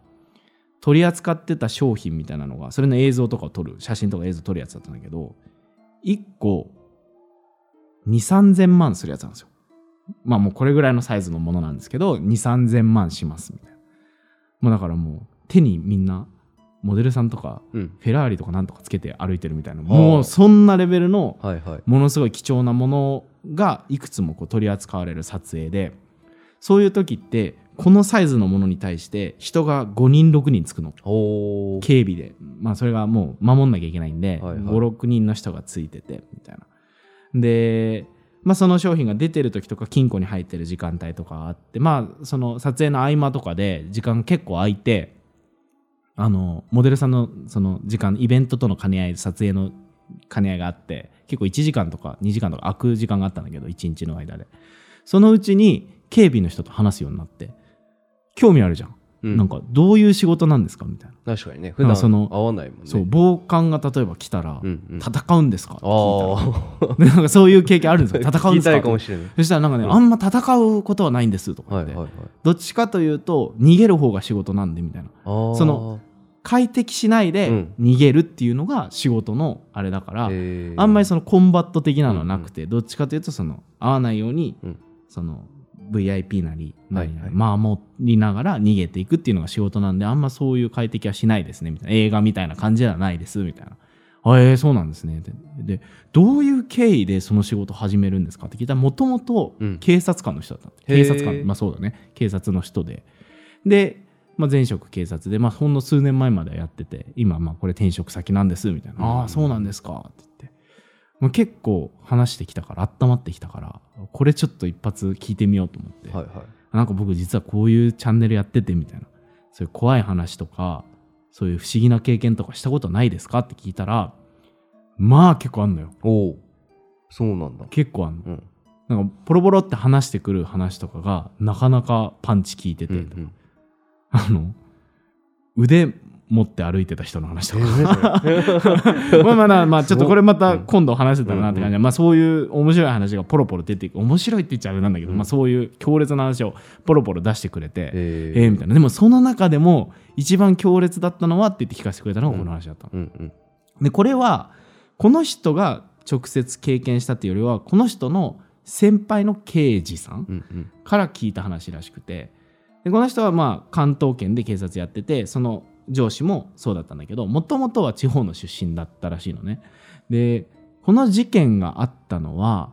S2: 取り扱ってた商品みたいなのがそれの映像とかを撮る写真とか映像撮るやつだったんだけど1個2 3 0 0 0万するやつなんですよ。まあもうこれぐらいのサイズのものなんですけど2 3 0 0 0万しますみたいな。もうだからもう手にみんなモデルさんとか
S3: うん。
S2: フェラーリとかなんとかつけて歩いてるみたいな
S3: あ
S2: もうそんなレベルのものすごい貴重なものがいくつもこう取り扱われる撮影でそういう時ってこのサイズのものに対して人が5人6人つくの。警備で。まあそれがもう守んなきゃいけないんで、
S3: はいはい。
S2: 56人の人がついててみたいな。でまあその商品が出てる時とか金庫に入ってる時間帯とかあってまあその撮影の合間とかで時間結構空いてあのモデルさんのその時間イベントとの兼ね合いで撮影の兼ね合いがあって結構1時間とか2時間とか空く時間があったんだけど1日の間で。そのうちに警備の人と話すようになって興味あるじゃん、
S3: うん。
S2: なんかどういう仕事なんですかみたいな、
S3: 確かにね。普段
S2: その
S3: 会わないもんね。
S2: そう暴漢が例えば来たら、
S3: うんうん。
S2: 戦うんですか？って聞いな。んかそういう経験あるんですか？戦うんですか？
S3: もしれない。
S2: そしたらなんかね、
S3: うん。
S2: あんま戦うことはないんですとか言って、
S3: はいはいはい。
S2: どっちかというと逃げる方が仕事なんでみたいな。その快適しないで
S3: うん。
S2: 逃げるっていうのが仕事のあれだから、
S3: へー。
S2: あんまりそのコンバット的なのはなくて、どっちかというとその合わないように、
S3: うん。
S2: その VIP なり
S3: はいはい。
S2: 守りながら逃げていくっていうのが仕事なんであんまそういう快適はしないですねみたいな。映画みたいな感じではないですみたいな。あえー、そうなんですね。ででどういう経緯でその仕事を始めるんですかって聞いたらもともと
S3: うん。
S2: 警察官の人だったの
S3: へー。
S2: 警察官。まあそうだね。警察の人で。で、まあ、前職警察で、まあ、ほんの数年前まではやってて今まあこれ転職先なんですみたいな、
S3: うん
S2: ああそうなんですか。って言って、まあ、結構話してきたから温まってきたからこれちょっと一発聞いてみようと思って、
S3: はいはい。
S2: なんか僕実はこういうチャンネルやっててみたいな。そういう怖い話とかそういう不思議な経験とかしたことないですかって聞いたらまあ結構あんのよ。
S3: おおそうなんだ。
S2: 結構あんの。
S3: うん。
S2: なんかポロポロって話してくる話とかがなかなかパンチ効いてて、
S3: うんうん。
S2: あの腕持って歩いてた人の話とか。まあまあまあまあちょっとこれまた今度話せたらなって感じ。で、まあそういう面白い話がポロポロ出ていく。面白いって言っちゃあれなんだけど、
S3: うん。
S2: まあそういう強烈な話をポロポロ出してくれて、
S3: え
S2: えーみたいな。でもその中でも一番強烈だったのはって言って聞かせてくれたのがこの話だったの、
S3: うんうん。
S2: でこれはこの人が直接経験したっていうよりはこの人の先輩の刑事さん
S3: うんうん。
S2: から聞いた話らしくて。でこの人はまあ関東圏で警察やっててその上司もそうだったんだけどもともとは地方の出身だったらしいのね。でこの事件があったのは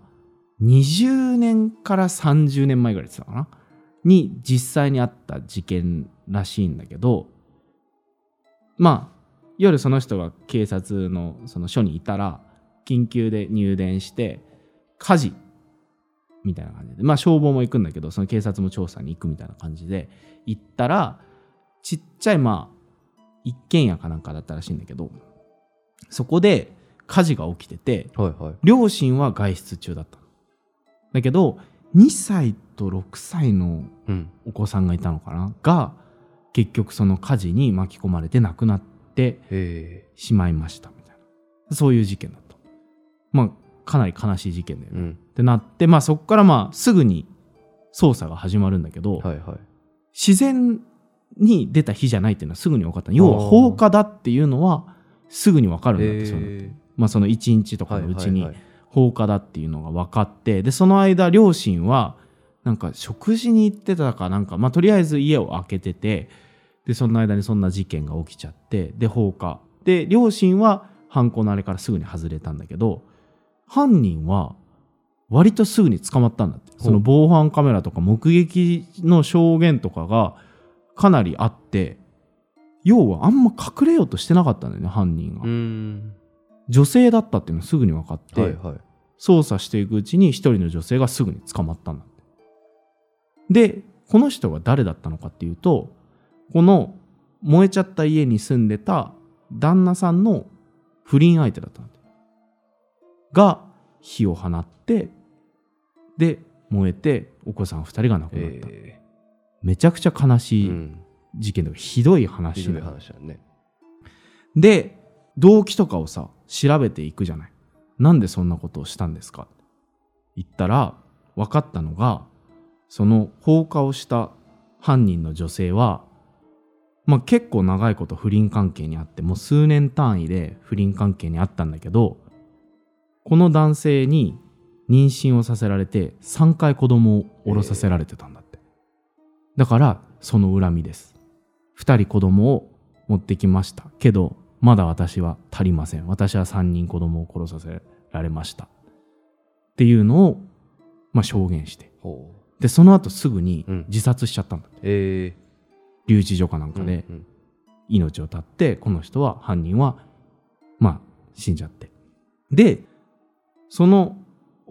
S2: 20年から30年前ぐらいって言ったかな？に実際にあった事件らしいんだけどまあ夜その人が警察のその署にいたら緊急で入電して火事みたいな感じでまあ消防も行くんだけどその警察も調査に行くみたいな感じで行ったらちっちゃいまあ一軒家かなんかだったらしいんだけどそこで火事が起きてて
S3: はいはい。
S2: 両親は外出中だったの。だけど2歳と6歳の
S3: うん。
S2: お子さんがいたのかな？が結局その火事に巻き込まれて亡くなって
S3: へ
S2: しまいましたみたいな。そういう事件だった。まあかなり悲しい事件だよね、
S3: えうん。
S2: ってなってまあそこからまあすぐに捜査が始まるんだけど、
S3: はいはい。
S2: 自然に出た火じゃないっていうのはすぐに分かった。要は放火だっていうのはすぐに分かるんだってそのまあその1日と
S3: ー
S2: かのうちに
S3: はいはいはい
S2: 放火だっていうのが分かってでその間両親はなんか食事に行ってたかなんかまあとりあえず家を開けててでその間にそんな事件が起きちゃってで放火。で両親は犯行のあれからすぐに外れたんだけど犯人は割とすぐに捕まったんだって。その防犯カメラとか目撃の証言とかがかなりあって要はあんま隠れようとしてなかったんだよね犯人が、女性だったっていうのがすぐに分かって、
S3: はいはい。
S2: 捜査していくうちに一人の女性がすぐに捕まったんだって。でこの人が誰だったのかっていうとこの燃えちゃった家に住んでた旦那さんの不倫相手だったんだが火を放ってで燃えてお子さん2人が亡くなった、
S3: え
S2: めちゃくちゃ悲
S3: え
S2: しい
S3: うん。
S2: 事件とかひどい
S3: ひどい
S2: 話
S3: だね。
S2: で動機とかをさ調べていくじゃない。なんでそんなことをしたんですか。言ったら分かったのがその放火をした犯人の女性は、まあ、結構長いこと不倫関係にあってもう数年単位で不倫関係にあったんだけどこの男性に妊娠をさせられて3回子供を下ろさせられてたんだって、だからその恨みです。2人子供を持ってきましたけどまだ私は足りません。私は3人子供を殺させられました。っていうのを、まあ、証言して。でその後すぐに
S3: うん。
S2: 自殺しちゃったんだって、
S3: ええ。
S2: 留置所かなんかで
S3: うんうん。
S2: 命を絶ってこの人は犯人はまあ死んじゃって。でその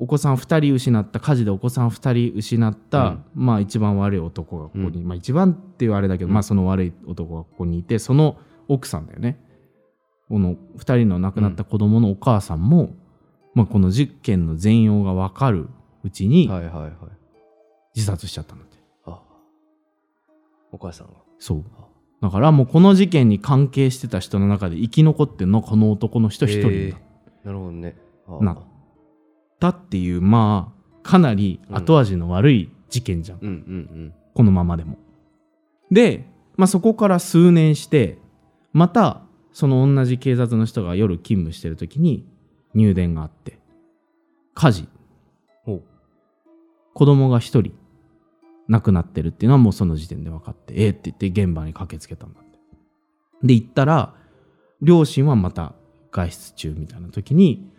S2: お子さん2人失った火事でお子さん2人失った、まあ一番悪い男がここに、
S3: う
S2: まあ一番っていうあれだけど、
S3: うん。
S2: まあその悪い男がここにいてその奥さんだよね。この2人の亡くなった子供のお母さんも、まあ、この事件の全容が分かるうちに自殺しちゃったんだって、
S3: あ。お母さんが。
S2: そう。だからもうこの事件に関係してた人の中で生き残ってるのはこの男の人一人
S3: へ
S2: だ。
S3: ー。なるほどね。あ。
S2: なったっていうまあかなり後味の悪い事件じゃん、
S3: うんうん
S2: このままでも。で、まあ、そこから数年してまたその同じ警察の人が夜勤務してる時に入電があって火事。子供が一人亡くなってるっていうのはもうその時点で分かってええって言って現場に駆けつけたんだって。で行ったら両親はまた外出中みたいな時に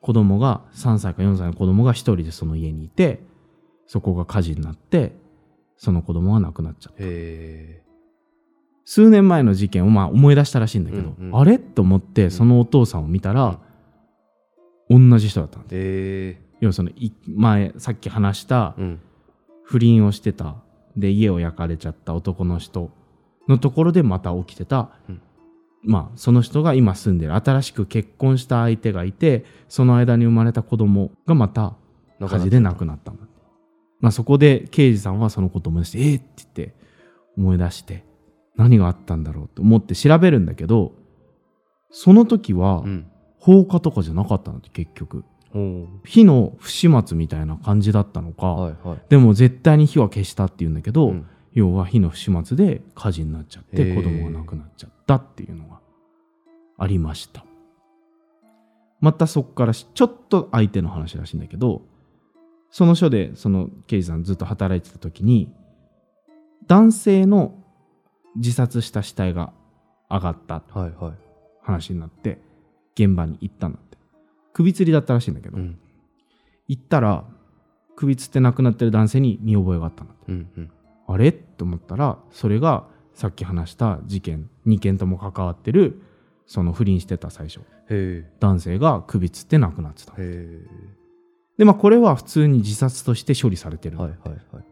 S2: 子供が3歳か4歳の子供が一人でその家にいてそこが火事になってその子供が亡くなっちゃった。数年前の事件をまあ思い出したらしいんだけど、
S3: うんうん。
S2: あれ？と思ってそのお父さんを見たら、同じ人だったんだ
S3: へえ。
S2: 要はそのい前さっき話した
S3: うん。
S2: 不倫をしてたで家を焼かれちゃった男の人のところでまた起きてた、
S3: うん
S2: まあその人が今住んでる新しく結婚した相手がいてその間に生まれた子供がまた火事で亡くなったんだまあ、そこで刑事さんはそのことを思い出して「えーって言って思い出して何があったんだろうと思って調べるんだけどその時は
S3: うん。
S2: 放火とかじゃなかったんだって結局。
S3: お
S2: 火の不始末みたいな感じだったのか、
S3: はいはい。
S2: でも絶対に火は消したって言うんだけど、
S3: うん
S2: 要は火の不始末で火事になっちゃって子供が亡くなっちゃったっていうのがありました。またそこからしちょっと相手の話らしいんだけどその署でその刑事さんずっと働いてた時に男性の自殺した死体が上がった話になって現場に行ったんだって。首吊りだったらしいんだけど、
S3: うん。
S2: 行ったら首吊って亡くなってる男性に見覚えがあったんだって。
S3: うんうん
S2: あれ？と思ったらそれがさっき話した事件2件とも関わってるその不倫してた最初。
S3: へ
S2: 男性が首吊って亡くなってた。でまあこれは普通に自殺として処理されてる。んだ、
S3: えはいはいはい。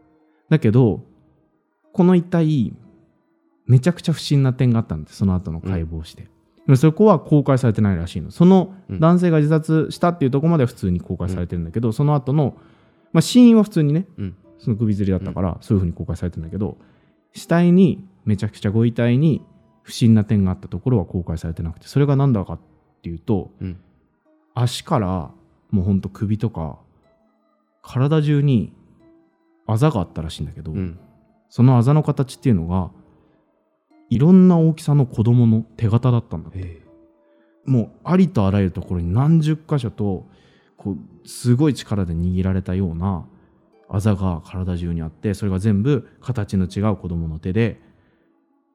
S2: だけどこの遺体めちゃくちゃ不審な点があったんでその後の解剖して、でもそこは公開されてないらしいの。その
S3: うん。
S2: 男性が自殺したっていうところまでは普通に公開されてるんだけど、その後のまあ死因は普通にね
S3: うん
S2: その首吊りだったから、そういうふうに公開されてるんだけど死体にめちゃくちゃご遺体に不審な点があったところは公開されてなくてそれが何だかっていうと
S3: うん。
S2: 足からもうほんと首とか体中にあざがあったらしいんだけど、
S3: うん。
S2: そのあざの形っていうのがいろんな大きさの子供の手形だったんだって。
S3: へ
S2: もうありとあらゆるところに何十箇所とこうすごい力で握られたようなあざが体中にあってそれが全部形の違う子供の手で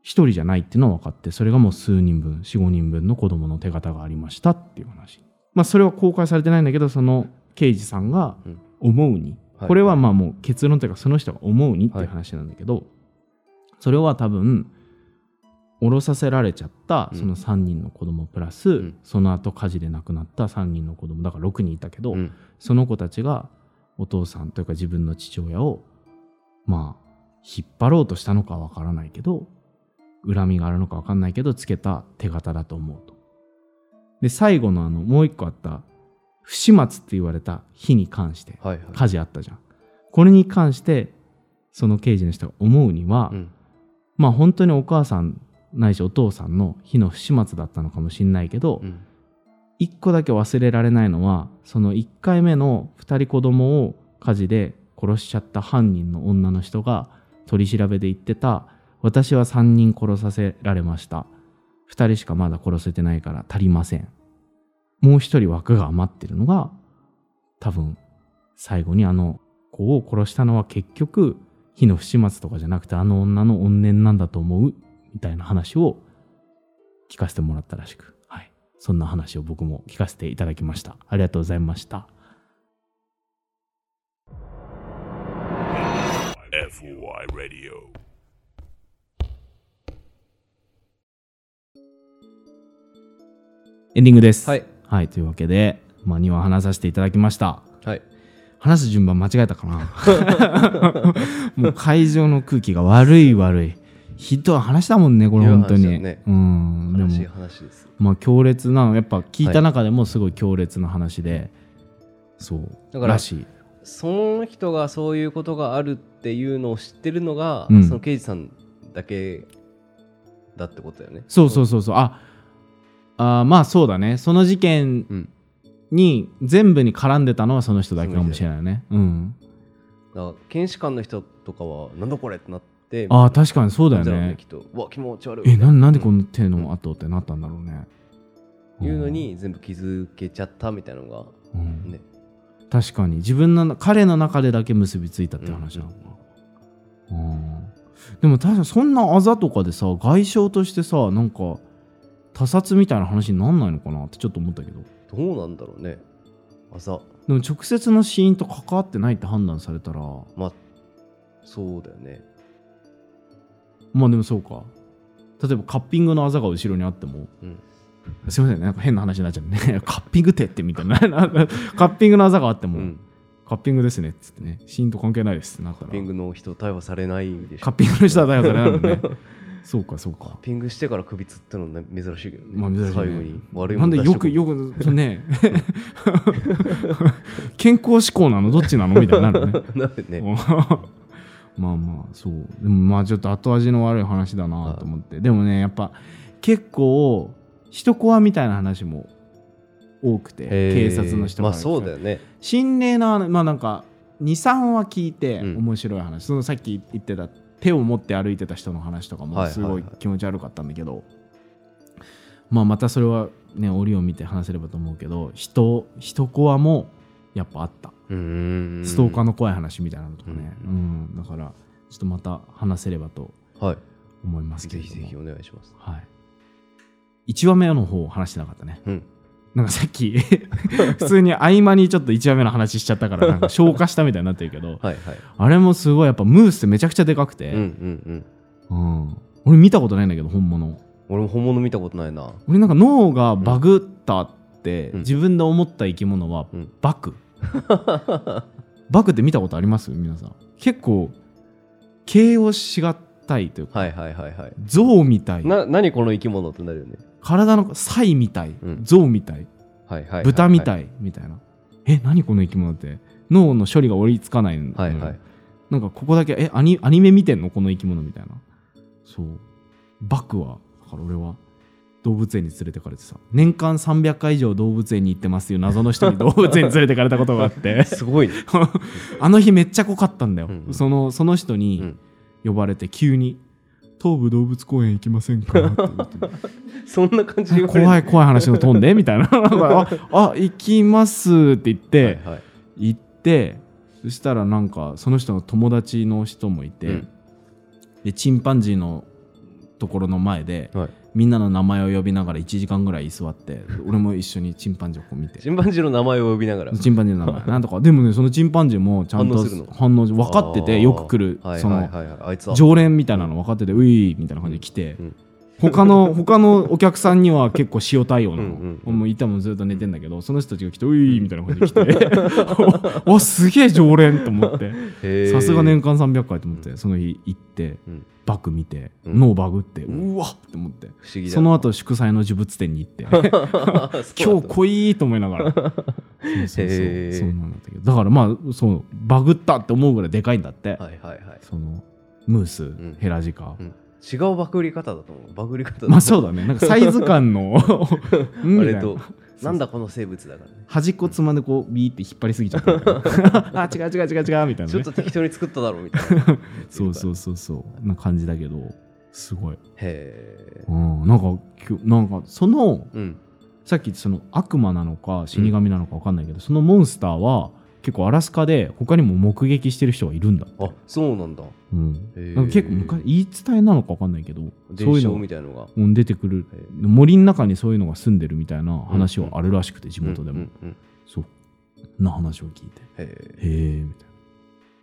S2: 一人じゃないっていうのは分かってそれがもう数人分45人分の子供の手形がありましたっていう話。まあそれは公開されてないんだけどその刑事さんが
S3: うん。
S2: 思うに、
S3: はい。
S2: これはまあもう結論というかその人が思うにっていう話なんだけど、それは多分降ろさせられちゃった
S3: うん。
S2: その3人の子供プラス、
S3: ん。
S2: その後火事で亡くなった3人の子供だから6人いたけど、
S3: うん。
S2: その子たちがお父さんというか自分の父親をまあ引っ張ろうとしたのかわからないけど恨みがあるのかわかんないけどつけた手形だと思うと。で最後のあのもう一個あった不始末って言われた日に関して
S3: はいはい
S2: 火事あったじゃん。これに関してその刑事の人が思うには、
S3: うん
S2: まあ本当にお母さんないしお父さんの火の不始末だったのかもしれないけど、
S3: うん
S2: 一個だけ忘れられないのはその1回目の2人子供を火事で殺しちゃった犯人の女の人が取り調べで言ってた私は3人殺させられました。2人しかまだ殺せてないから足りません。もう1人枠が余ってるのが多分最後にあの子を殺したのは結局火の不始末とかじゃなくてあの女の怨念なんだと思う？みたいな話を聞かせてもらったらしく、そんな話を僕も聞かせていただきました。ありがとうございました。
S1: FOI Radio
S2: エンディングです。
S3: はい。
S2: はい、というわけで、まあ、2話話させていただきました。
S3: はい
S2: 話す順番間違えたかな？もう会場の空気が悪い悪い。ひどい話だもんねこれ本当に、
S3: ね。
S2: うんで
S3: 悲しい
S2: も
S3: 話です。
S2: まあ強烈なのやっぱ聞いた中でもすごい強烈な話で、そう
S3: だから
S2: らしい。
S3: その人がそういうことがあるっていうのを知ってるのが、
S2: うん。
S3: その刑事さんだけだってことだよね。
S2: そうそうそうそう。ああーまあそうだね。その事件
S3: うん。
S2: に全部に絡んでたのはその人だけかもしれないよねうん。
S3: だから検視官の人とかはなんだこれってなって
S2: ああ確かにそうだよね。
S3: きっわ気持ち悪い。
S2: えなんなんでこ
S3: の
S2: の手の跡ってなったんだろうね。
S3: いうのに全部気づけちゃったみたいなのが
S2: うん。
S3: ね。
S2: 確かに。自分の彼の中でだけ結びついたって話なのか。な、うん。でも確かにそんなあざとかでさ外傷としてさなんか他殺みたいな話になんないのかなってちょっと思ったけど。
S3: どうなんだろうね。あざ。
S2: でも直接の死因と関わってないって判断されたら。
S3: まあそうだよね
S2: まあでもそうか。例えばカッピングのあざが後ろにあっても
S3: うん。
S2: すいませんね。なんか変な話になっちゃうね カッピング手ってみたいな。カッピングのあざがあっても、
S3: うん。
S2: カッピングですねっつってね。死因と関係ないですってなったら。
S3: カッピングの人逮捕されないでしょ。
S2: カッピングの人は逮捕されないもんね。そうかそうか。
S3: カッピングしてから首つってのね珍しいけどね、
S2: まあ珍しいね。
S3: 最後に悪い
S2: なんでよくよくね。健康志向なの？どっちなの？みたいになるね。
S3: くなね
S2: まあまあそう。でもまあちょっと後味の悪い話だなと思って。でもねやっぱ結構一コアみたいな話も多くて警察の人
S3: まあそうだよね。
S2: 心霊のまあなんか23は聞いて
S3: うん。
S2: 面白い話、そのさっき言ってた手を持って歩いてた人の話とかもすごい
S3: はいはい。はい
S2: 気持ち悪かったんだけど、まあまたそれはね折を見て話せればと思うけど人人コアもやっぱあった。ストーカーの怖い話みたいなのとかね、
S3: う
S2: うん。だからちょっとまた話せればと
S3: はい。
S2: 思いますけれども。
S3: ぜひぜひお願いします。
S2: はい、1話目の方話してなかったね。
S3: うん。
S2: なんかさっき 普通に合間にちょっと1話目の話しちゃったからなんか消化したみたいになってるけど
S3: はいはい。
S2: あれもすごいやっぱムースってめちゃくちゃでかく
S3: うんう
S2: て、
S3: んうん。
S2: うん。俺見たことないんだけど本物。
S3: 俺も本物見たことないな。
S2: 俺なんか脳がバグったって
S3: うん。
S2: 自分で思った生き物は
S3: うん。
S2: バク、バクって見たことあります？皆さん。結構形容しがたいというか、
S3: はいはいはいはい。
S2: 象みたい。
S3: な何この生き物ってなるよね。
S2: 体のサイみたい、
S3: うん。
S2: 象みたい。
S3: はいはいはいはい。
S2: 豚みたい。みたいな、え何この生き物って？脳の処理が追いつかないの、
S3: はいはい。
S2: なんかここだけえアニアニメ見てんの？この生き物みたいな。そう。バクはだから俺は動物園に連れてかれてさ。年間300回以上動物園に行ってますよ。謎の人に動物園に連れてかれたことがあって。
S3: すごいね。
S2: あの日めっちゃ濃かったんだよ、
S3: うんうん。
S2: そのその人
S3: う
S2: に
S3: ん。
S2: 呼ばれて急に「東武動物公園行きませんか?」って言って。
S3: そんな感じ
S2: 怖い怖い話の飛んで。みたいな。ああ行きますって言って、
S3: はいはい。
S2: 行ってそしたらなんかその人の友達の人もいて、
S3: うん。
S2: でチンパンジーのところの前で
S3: はい
S2: みんなの名前を呼びながら1時間ぐらい居座って俺も一緒にチンパンジーをこう見て。
S3: チンパンジーの名前を呼びながら。
S2: チンパンジーの名前。なんとか。でもねそのチンパンジーもちゃんと
S3: 反応
S2: 分かっててよく来るその常連みたいなの分かっててういみたいな感じで来て、
S3: うん
S2: 他の他のお客さんには結構塩対応なの、
S3: うんうんうん。
S2: もういたもんずっと寝てんだけどその人たちが来てういみたいな感じで来て おおすげえ常連と思ってさすが年間300回と思ってその日行って
S3: うん。
S2: バグ見て、
S3: うん。
S2: 脳バグって、
S3: う
S2: わっって思って
S3: 不思議だ
S2: その後祝祭の呪物店に行って 今日濃いと思いながら。そうそうそうそうなんだけど。だからまあそうバグったって思うぐらいでかいんだって、
S3: はいはいはい。
S2: そのムース、
S3: ん。
S2: ヘラジカ、
S3: うん違うバグり方だと思う。バグり方
S2: まあそうだね。なんかサイズ感の。
S3: あれとな。んだこの生物だからね。
S2: 端っこつまんでこうビーって引っ張りすぎちゃった。あ違う違う違う違うみたいな、ね。
S3: ちょっ、と適当に作っただろうみたいな。
S2: そうそうそうそう。な感じだけどすごい、
S3: へえ。
S2: うん、なんかきょなんかその
S3: うん。
S2: さっき言ったその悪魔なのか死神なのか分かんないけど、そのモンスターは結構アラスカで他にも目撃してる人がいるんだ
S3: あそうなんだ。
S2: うん。なんか結構昔言い伝えなのか分かんないけどそういうの
S3: みたいのが。
S2: うん出てくる。
S3: へ
S2: 森の中にそういうのが住んでるみたいな話はあるらしくて地元でも、
S3: うんうんうん。
S2: そう。な話を聞いて。
S3: へえ
S2: みたい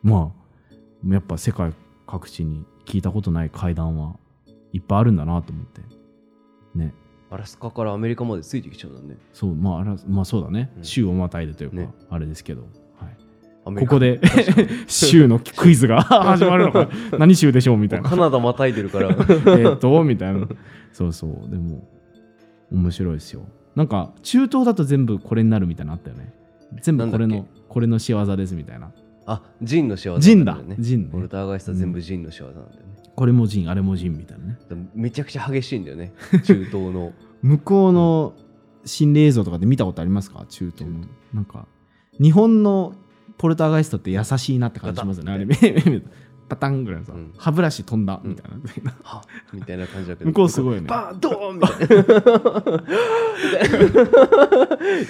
S2: な。まあやっぱ世界各地に聞いたことない階段はいっぱいあるんだなと思って。ね。
S3: アラスカからアメリカまでついてきちゃうんだね。
S2: そうまあまあそうだね、
S3: うん。
S2: 州をまたいでというか、
S3: ね。
S2: あれですけど、ここで州 のクイズが 始まるのか 何州でしょうみたいな。
S3: カナダまたいでるから。
S2: えっとみたいな。そうそう。でも面白いですよ。なんか中東だと全部これになるみたいなのあったよね。全部これのこれの仕業ですみたいな。
S3: あジンの仕業
S2: ジンだ。ジンね。
S3: ウォルター・ガイス全部ジンの仕業なんだよね、
S2: これもジンあれもジンみたいなね。
S3: めちゃくちゃ激しいんだよね。中東の。
S2: 向こうの心霊映像とかで見たことありますか？中東の。なんか日本のポルターガイストって優しいなって感じしますよね。あれパタンぐらいのさ、
S3: うん
S2: 歯ブラシ飛んだみた。いな、
S3: はみたいな感じだけど
S2: 向こうすごいよね
S3: バーンドーンみたい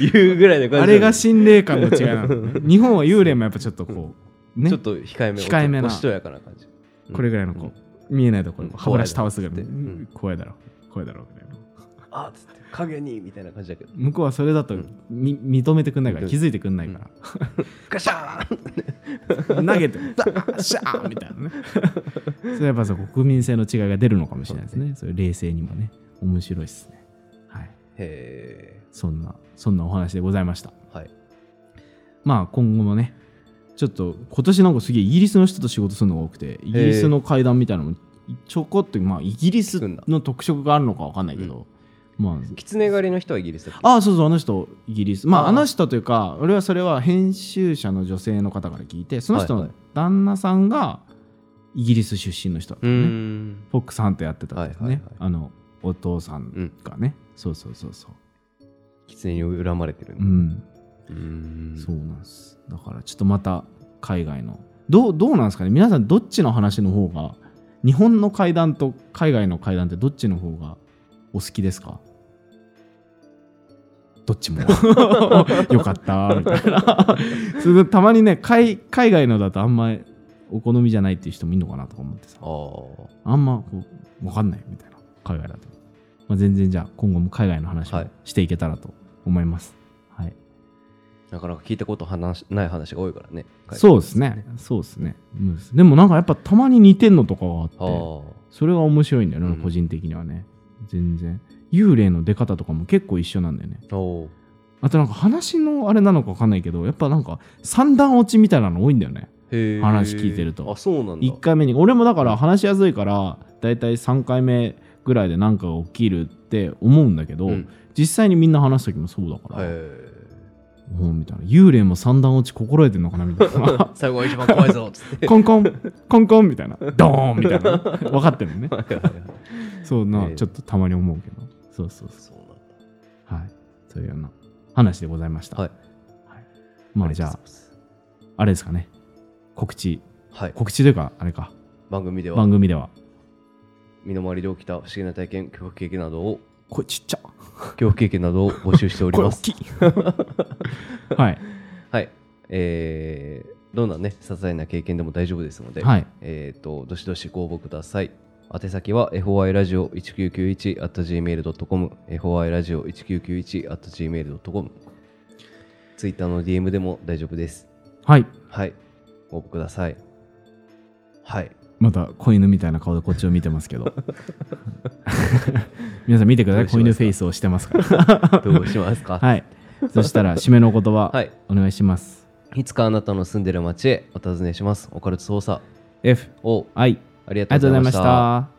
S3: な言うぐらいの感じ
S2: あれが心霊感の違いなの日本は幽霊もやっぱちょっとこうね
S3: ちょっと控えめ
S2: 控えめな
S3: おしとやかな感じ
S2: これぐらいのこう、見えないところ
S3: うん
S2: 歯ブラシ倒すぐらいの、
S3: 怖いだろ
S2: うん怖いだろ怖いだろみたいな
S3: あっつって影にみたいな感じだけど。
S2: 向こうはそれだと、認めてくんないから
S3: うん。
S2: 気づいてくんないか
S3: ガシャーン
S2: ら、投げてダッ シャーみたいなね。それやっぱさ国民性の違いが出るのかもしれないですね。そういう冷静にもね面白いですね。はい。
S3: へ
S2: そんなそんなお話でございました。
S3: えはい。
S2: まあ今後もねちょっと今年なんかすげえイギリスの人と仕事するのが多くてイギリスの会談みたいなのもちょこっとまあイギリスの特色があるのかわかんないけど、まあ。
S3: 狐狩りの人はイギリスだ
S2: ああそうそうあの人イギリス。まあ
S3: あ
S2: の人というか俺はそれは編集者の女性の方から聞いてその人の
S3: はいはい。
S2: 旦那さんがイギリス出身の人だった
S3: うー
S2: のね、
S3: ん。
S2: フォックスハントやってたんですね、
S3: はいはいはい。
S2: あのお父さんがね、そうそうそうそう。
S3: 狐に恨まれてる
S2: うん。
S3: うーん。
S2: そうなんです。だからちょっとまた海外の。どうどうなんですかね？皆さんどっちの話の方が日本の会談と海外の会談ってどっちの方がお好きですか？どっちも。よかった。みたいな。それでたまにね海海外のだとあんまりお好みじゃないっていう人もいるのかなとか思ってさ。
S3: あ
S2: んまこう分かんないみたいな。海外だと、まあ、全然じゃあ今後も海外の話を
S3: はい。
S2: していけたらと思います、はい。
S3: なかなか聞いたこと話ない話が多いからね。
S2: そうですね。そうですね。うん。でもなんかやっぱたまに似てんのとかがあって。それが面白いんだよね、
S3: うん。
S2: 個人的にはね。全然。幽霊の出方とかも結構一緒なんだよね。あとなんか話のあれなのかわかんないけど、やっぱなんか三段落ちみたいなの多いんだよね。話聞いてると。
S3: あそうなんだ。
S2: 1回目に。俺もだから話しやすいから、だいたい3回目ぐらいで何かが起きるって思うんだけど、
S3: うん。
S2: 実際にみんな話す時もそうだから、
S3: へ
S2: おうみたいな。幽霊も三段落ち心得てんのかなみたいな。
S3: ー 最後が一番怖いぞっつって。
S2: コンコン、コンコンみたいな、ドーンみたいな、分かってるのね。そうな、
S3: ええ。
S2: ちょっとたまに思うけど、そうそうそ
S3: そうなんだ
S2: う。はい。そういうような話でございました。
S3: はい
S2: まあじゃああれですかね。告知、
S3: はい
S2: 告知というか、あれか、
S3: 番組では
S2: 番組では、
S3: 身の回りで起きた不思議な体験恐怖経験などを
S2: これちっちゃ。
S3: 恐怖経験などを募集しております
S2: き い。はい。
S3: はいえー、どんなね些細な経験でも大丈夫ですので、
S2: はい。
S3: えっ、とどしどしご応募ください宛先は foi ラジオ1991 at gmail.com foi ラジオ1991 at gmail.com ツイッターの DM でも大丈夫です
S2: はい。
S3: はいご応募くださいはい
S2: また子犬みたいな顔でこっちを見てますけど。皆さん見てください。子犬フェイスをしてますから。
S3: どうしますか？
S2: はい。そしたら、締めの言葉、
S3: はい
S2: お願いします。
S3: いつかあなたの住んでる街へお尋ねしますオカルト捜査
S2: F、
S3: O
S2: I、
S3: ありが
S2: とうございました。